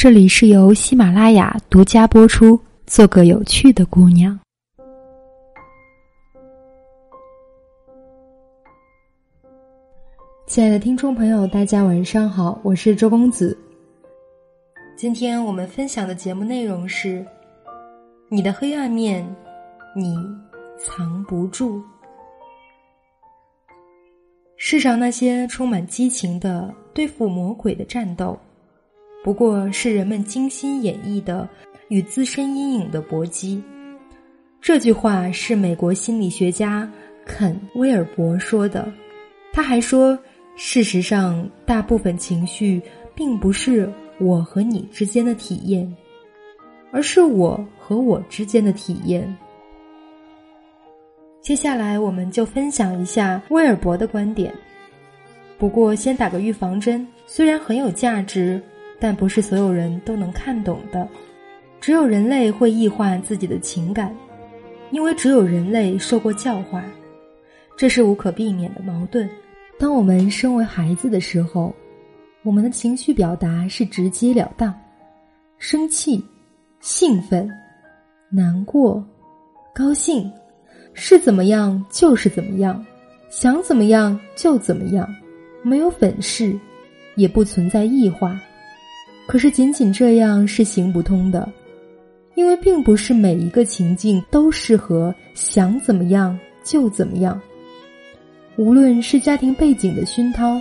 这里是由喜马拉雅独家播出。做个有趣的姑娘。亲爱的听众朋友，大家晚上好，我是周公子。今天我们分享的节目内容是：你的黑暗面，你藏不住。世上那些充满激情的对付魔鬼的战斗，不过是人们精心演绎的与自身阴影的搏击。这句话是美国心理学家肯·威尔伯说的。他还说，事实上，大部分情绪并不是我和你之间的体验，而是我和我之间的体验。接下来，我们就分享一下威尔伯的观点。不过，先打个预防针，虽然很有价值，但不是所有人都能看懂的。只有人类会异化自己的情感，因为只有人类受过教化，这是无可避免的矛盾。当我们身为孩子的时候，我们的情绪表达是直截了当：生气、兴奋、难过、高兴。是怎么样就是怎么样，想怎么样就怎么样，没有粉饰，也不存在异化。可是仅仅这样是行不通的，因为并不是每一个情境都适合想怎么样就怎么样。无论是家庭背景的熏陶，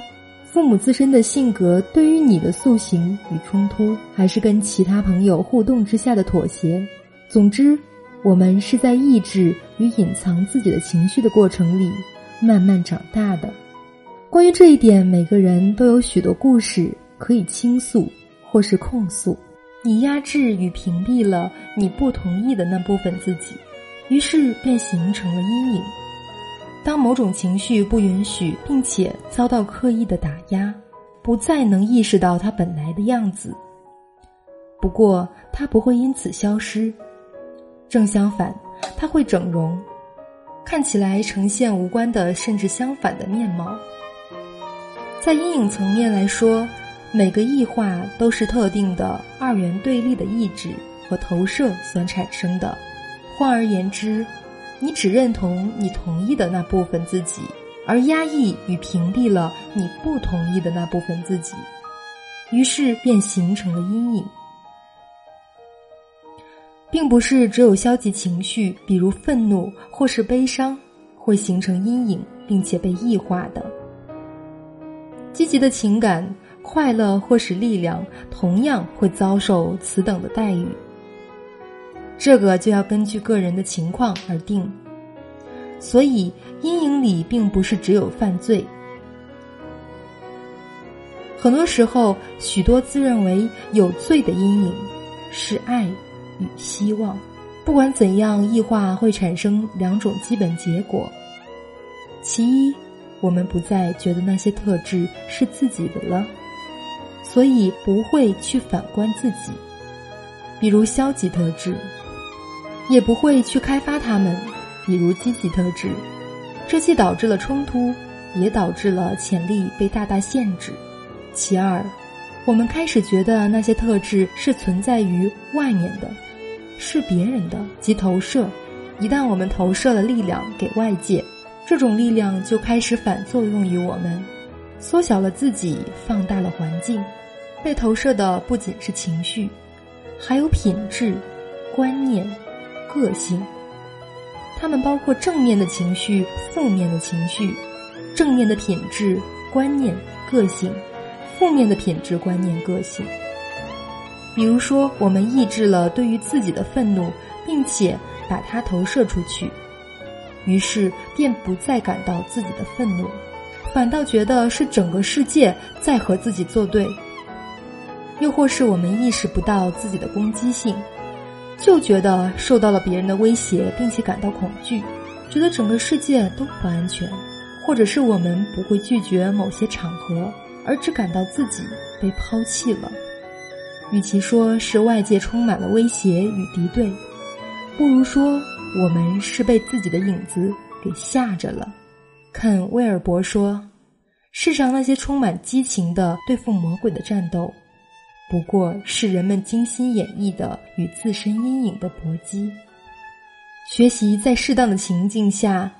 父母自身的性格对于你的塑形与冲突，还是跟其他朋友互动之下的妥协，总之。我们是在抑制与隐藏自己的情绪的过程里慢慢长大的。关于这一点，每个人都有许多故事可以倾诉或是控诉。你压制与屏蔽了你不同意的那部分自己，于是便形成了阴影。当某种情绪不允许，并且遭到刻意的打压，不再能意识到它本来的样子。不过，它不会因此消失。正相反，它会整容，看起来呈现无关的，甚至相反的面貌。在阴影层面来说，每个异化都是特定的二元对立的意志和投射所产生的。换而言之，你只认同你同意的那部分自己，而压抑与屏蔽了你不同意的那部分自己，于是便形成了阴影。并不是只有消极情绪，比如愤怒或是悲伤，会形成阴影并且被异化的。积极的情感、快乐或是力量，同样会遭受此等的待遇。这个就要根据个人的情况而定。所以，阴影里并不是只有犯罪。很多时候，许多自认为有罪的阴影，是爱。与希望，不管怎样，异化会产生两种基本结果。其一，我们不再觉得那些特质是自己的了，所以不会去反观自己，比如消极特质，也不会去开发他们，比如积极特质。这既导致了冲突，也导致了潜力被大大限制。其二，我们开始觉得那些特质是存在于外面的。是别人的，即投射。一旦我们投射了力量给外界，这种力量就开始反作用于我们，缩小了自己，放大了环境。被投射的不仅是情绪，还有品质、观念、个性。它们包括正面的情绪、负面的情绪，正面的品质、观念、个性，负面的品质、观念、个性。比如说，我们抑制了对于自己的愤怒，并且把它投射出去，于是便不再感到自己的愤怒，反倒觉得是整个世界在和自己作对。又或是我们意识不到自己的攻击性，就觉得受到了别人的威胁，并且感到恐惧，觉得整个世界都不安全，或者是我们不会拒绝某些场合，而只感到自己被抛弃了。与其说是外界充满了威胁与敌对，不如说我们是被自己的影子给吓着了。肯·威尔伯说：“世上那些充满激情的对付魔鬼的战斗，不过是人们精心演绎的与自身阴影的搏击。学习在适当的情境下，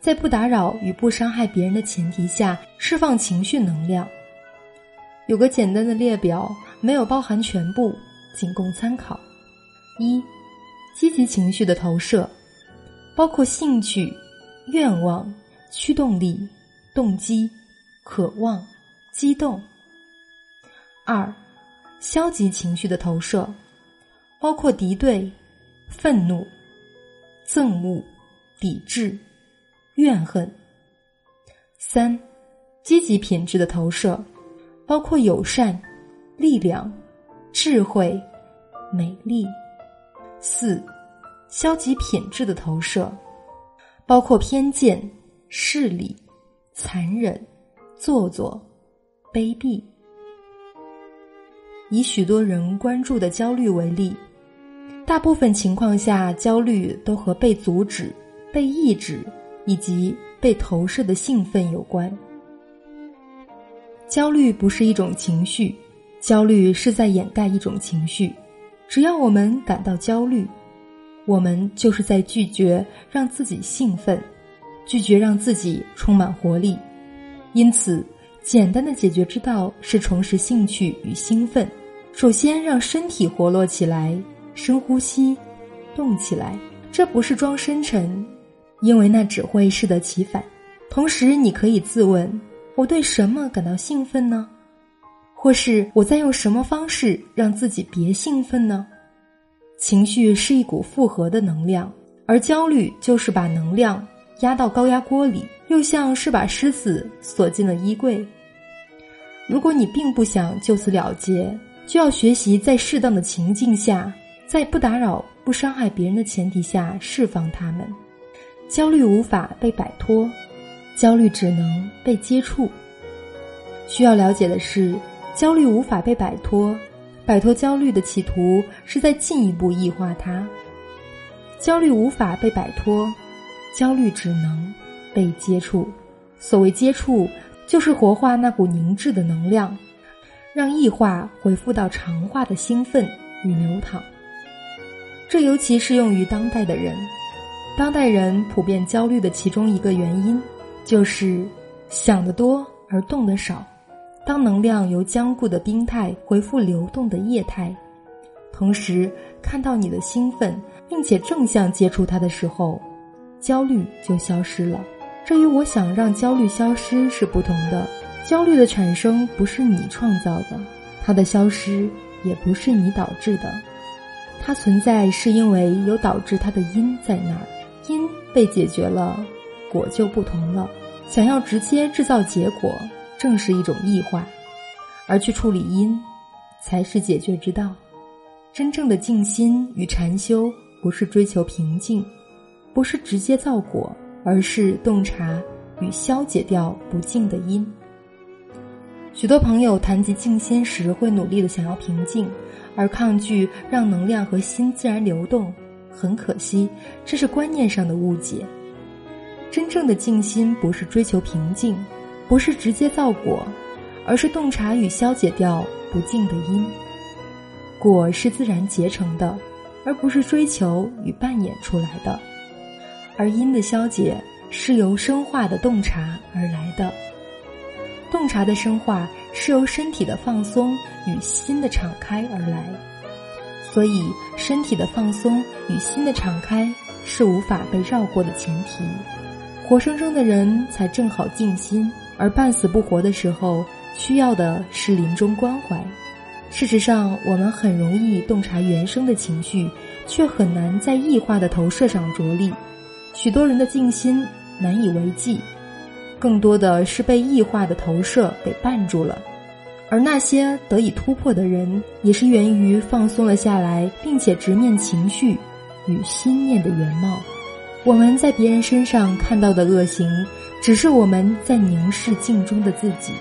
在不打扰与不伤害别人的前提下，释放情绪能量。有个简单的列表，没有包含全部，仅供参考。一、积极情绪的投射，包括兴趣、愿望、驱动力、动机、渴望、激动。二、消极情绪的投射，包括敌对、愤怒、憎恶、抵制、怨恨。三、积极品质的投射，包括友善、力量、智慧、美丽。四、消极品质的投射，包括偏见、势力、残忍、做作、卑鄙。以许多人关注的焦虑为例，大部分情况下，焦虑都和被阻止、被抑制以及被投射的兴奋有关。焦虑不是一种情绪，焦虑是在掩盖一种情绪。只要我们感到焦虑，我们就是在拒绝让自己兴奋，拒绝让自己充满活力。因此，简单的解决之道是重拾兴趣与兴奋。首先，让身体活络起来，深呼吸，动起来。这不是装深沉，因为那只会适得其反。同时，你可以自问：我对什么感到兴奋呢？或是我在用什么方式让自己别兴奋呢？情绪是一股复合的能量，而焦虑就是把能量压到高压锅里，又像是把狮子锁进了衣柜。如果你并不想就此了结，就要学习在适当的情境下，在不打扰、不伤害别人的前提下释放他们。焦虑无法被摆脱，焦虑只能被接触。需要了解的是。焦虑无法被摆脱，摆脱焦虑的企图是在进一步异化它。焦虑无法被摆脱，焦虑只能被接触。所谓接触，就是活化那股凝滞的能量，让异化恢复到常化的兴奋与流淌。这尤其适用于当代的人。当代人普遍焦虑的其中一个原因，就是想得多而动得少。当能量由僵固的冰态回复流动的液态，同时看到你的兴奋，并且正向接触它的时候，焦虑就消失了。这与我想让焦虑消失是不同的。焦虑的产生不是你创造的，它的消失也不是你导致的。它存在是因为有导致它的因在那儿，因被解决了，果就不同了。想要直接制造结果。正是一种异化，而去处理因，才是解决之道。真正的静心与禅修，不是追求平静，不是直接造果，而是洞察与消解掉不净的因。许多朋友谈及静心时，会努力的想要平静，而抗拒让能量和心自然流动。很可惜，这是观念上的误解。真正的静心，不是追求平静。不是直接造果，而是洞察与消解掉不净的因。果是自然结成的，而不是追求与扮演出来的。而因的消解是由生化的洞察而来的。洞察的生化是由身体的放松与心的敞开而来。所以，身体的放松与心的敞开是无法被绕过的前提。活生生的人才正好静心。而半死不活的时候，需要的是临终关怀。事实上，我们很容易洞察原生的情绪，却很难在异化的投射上着力。许多人的静心难以为继，更多的是被异化的投射给绊住了。而那些得以突破的人，也是源于放松了下来，并且直面情绪与心念的原貌。我们在别人身上看到的恶行。只是我们在凝视镜中的自己。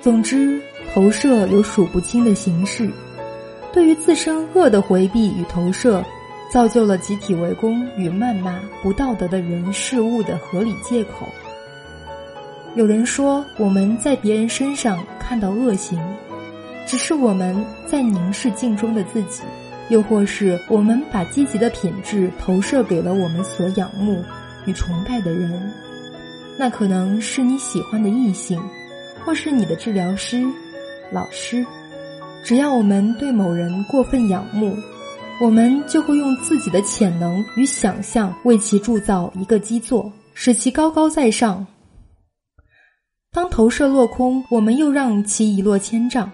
总之，投射有数不清的形式。对于自身恶的回避与投射，造就了集体围攻与谩骂不道德的人事物的合理借口。有人说，我们在别人身上看到恶行，只是我们在凝视镜中的自己，又或是我们把积极的品质投射给了我们所仰慕与崇拜的人。那可能是你喜欢的异性，或是你的治疗师、老师。只要我们对某人过分仰慕，我们就会用自己的潜能与想象为其铸造一个基座，使其高高在上。当投射落空，我们又让其一落千丈。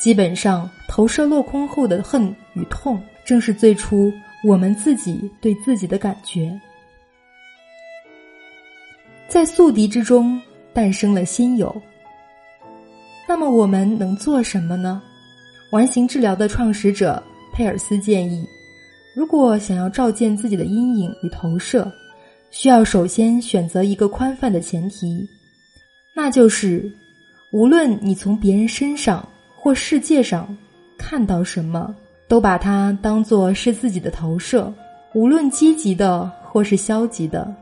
基本上，投射落空后的恨与痛，正是最初我们自己对自己的感觉。在宿敌之中诞生了心友。那么我们能做什么呢？完形治疗的创始者佩尔斯建议，如果想要照见自己的阴影与投射，需要首先选择一个宽泛的前提，那就是，无论你从别人身上或世界上看到什么，都把它当作是自己的投射，无论积极的或是消极的。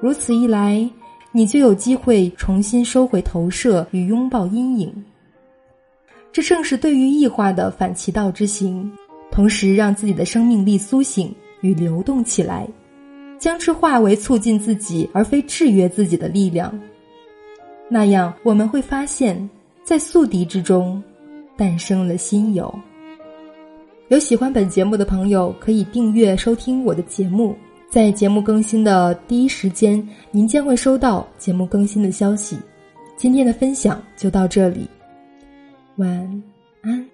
如此一来，你就有机会重新收回投射与拥抱阴影。这正是对于异化的反其道之行，同时让自己的生命力苏醒与流动起来，将之化为促进自己而非制约自己的力量。那样，我们会发现，在宿敌之中，诞生了新友。有喜欢本节目的朋友，可以订阅收听我的节目。在节目更新的第一时间，您将会收到节目更新的消息。今天的分享就到这里，晚安。